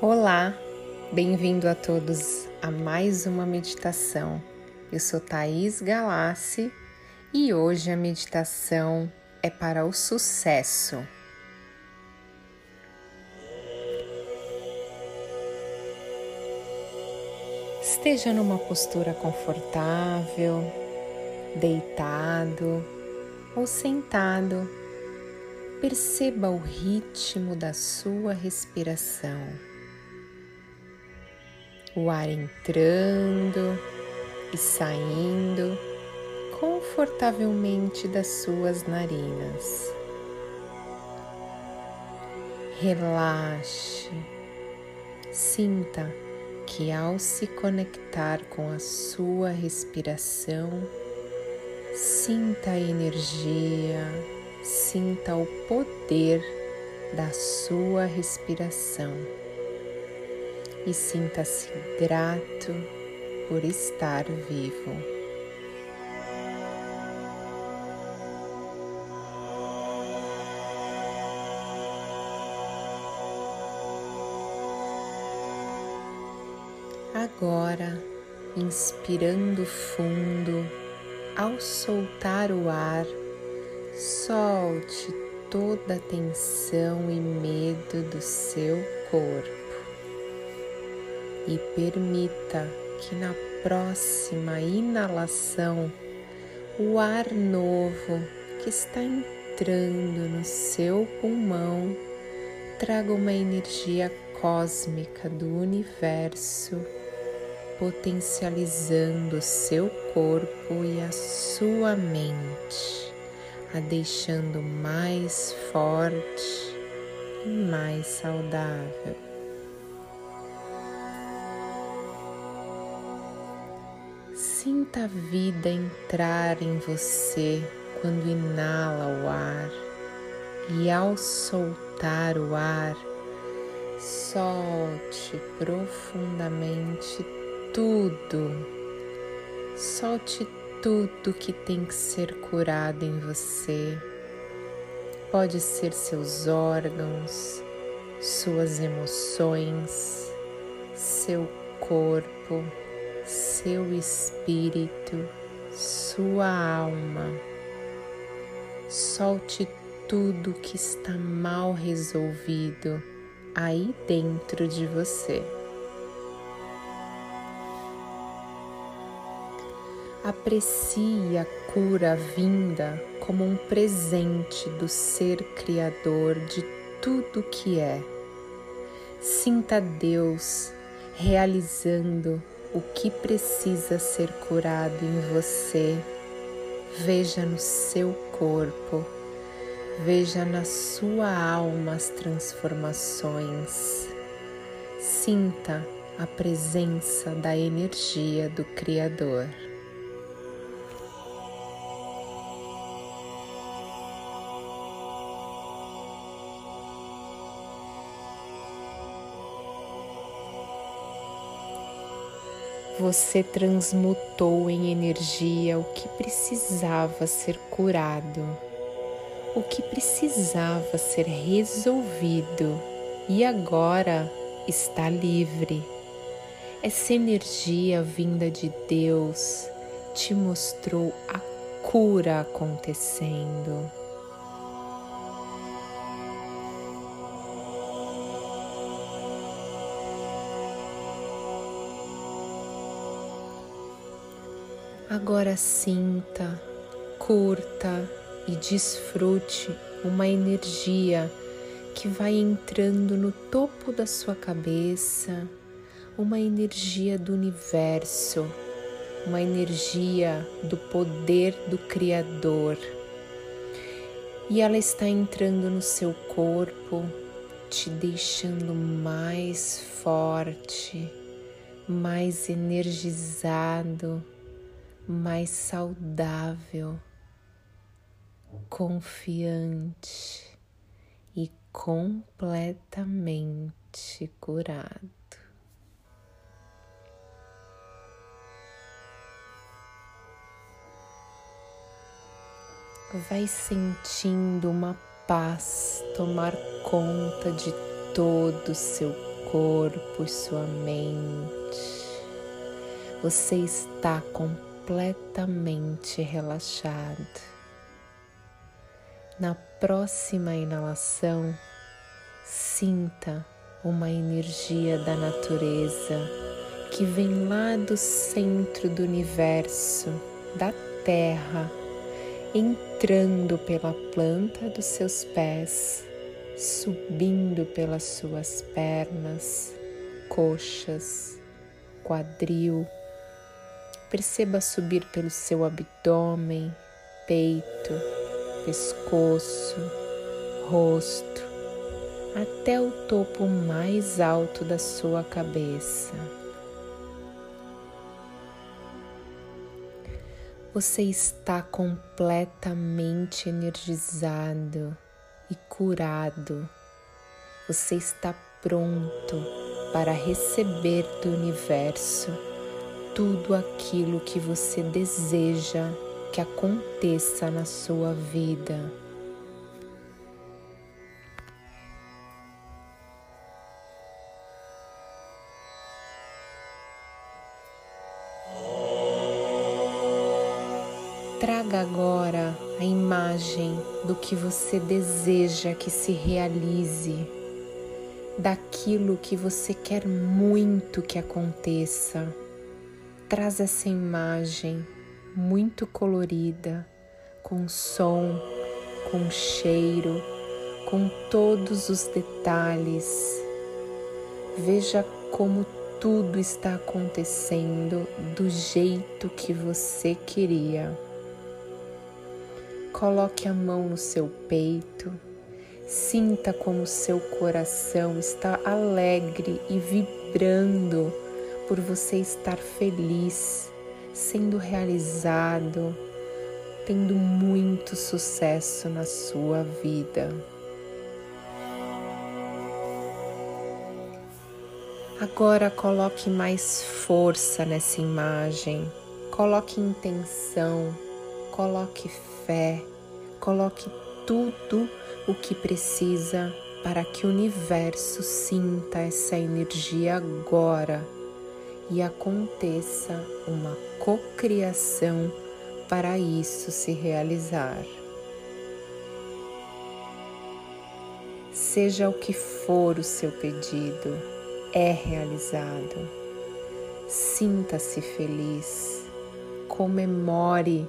Olá, bem-vindo a todos a mais uma meditação. Eu sou Thaís Galassi e hoje a meditação é para o sucesso. Esteja numa postura confortável, deitado ou sentado. Perceba o ritmo da sua respiração o ar entrando e saindo confortavelmente das suas narinas. Relaxe, sinta que ao se conectar com a sua respiração, sinta a energia, sinta o poder da sua respiração e sinta-se grato por estar vivo. Agora, inspirando fundo, ao soltar o ar, solte toda a tensão e medo do seu corpo e permita que na próxima inalação o ar novo que está entrando no seu pulmão traga uma energia cósmica do universo, potencializando seu corpo e a sua mente, a deixando mais forte e mais saudável. Sinta a vida entrar em você quando inala o ar e ao soltar o ar, solte profundamente tudo. Solte tudo que tem que ser curado em você. Pode ser seus órgãos, suas emoções, seu corpo seu espírito, sua alma. Solte tudo que está mal resolvido aí dentro de você. Aprecie a cura vinda como um presente do Ser Criador de tudo que é. Sinta Deus realizando o que precisa ser curado em você. Veja no seu corpo, veja na sua alma as transformações. Sinta a presença da energia do Criador. Você transmutou em energia o que precisava ser curado, o que precisava ser resolvido e agora está livre. Essa energia vinda de Deus te mostrou a cura acontecendo. Agora sinta, curta e desfrute uma energia que vai entrando no topo da sua cabeça, uma energia do universo, uma energia do poder do Criador. E ela está entrando no seu corpo, te deixando mais forte, mais energizado mais saudável, confiante e completamente curado. Vai sentindo uma paz tomar conta de todo o seu corpo e sua mente. Você está completamente relaxado. Na próxima inalação, sinta uma energia da natureza que vem lá do centro do universo, da Terra, entrando pela planta dos seus pés, subindo pelas suas pernas, coxas, quadril. Perceba subir pelo seu abdômen, peito, pescoço, rosto, até o topo mais alto da sua cabeça. Você está completamente energizado e curado. Você está pronto para receber do universo tudo aquilo que você deseja que aconteça na sua vida. Traga agora a imagem do que você deseja que se realize, daquilo que você quer muito que aconteça. Traz essa imagem muito colorida, com som, com cheiro, com todos os detalhes. Veja como tudo está acontecendo do jeito que você queria. Coloque a mão no seu peito, sinta como seu coração está alegre e vibrando por você estar feliz, sendo realizado, tendo muito sucesso na sua vida. Agora coloque mais força nessa imagem, coloque intenção, coloque fé, coloque tudo o que precisa para que o universo sinta essa energia agora e aconteça uma cocriação para isso se realizar. Seja o que for o seu pedido, é realizado. Sinta-se feliz, comemore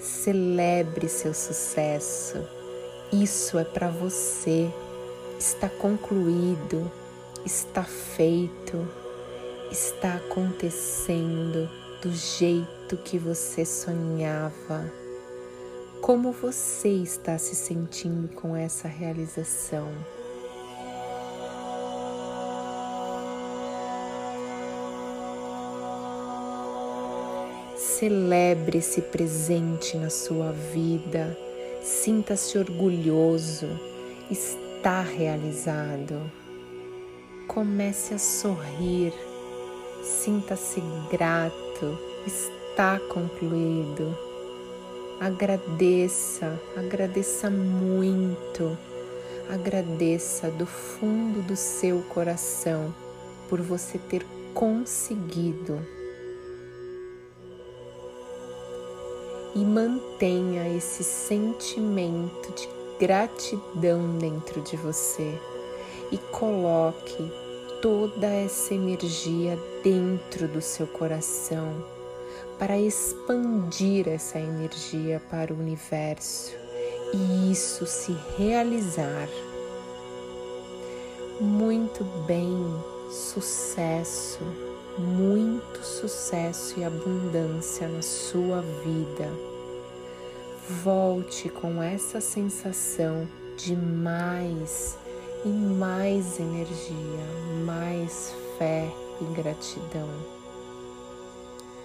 Celebre seu sucesso. Isso é para você. Está concluído, está feito, está acontecendo do jeito que você sonhava. Como você está se sentindo com essa realização? Celebre esse presente na sua vida. Sinta-se orgulhoso. Está realizado. Comece a sorrir. Sinta-se grato. Está concluído. Agradeça, agradeça muito. Agradeça do fundo do seu coração por você ter conseguido e mantenha esse sentimento de gratidão dentro de você e coloque toda essa energia dentro do seu coração para expandir essa energia para o universo e isso se realizar. Muito bem, sucesso muito sucesso e abundância na sua vida. Volte com essa sensação de mais e mais energia, mais fé e gratidão.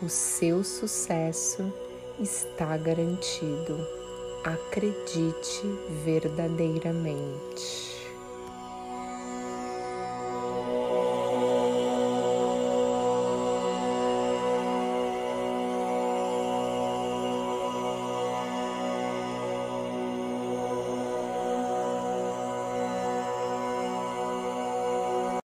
O seu sucesso está garantido. Acredite verdadeiramente.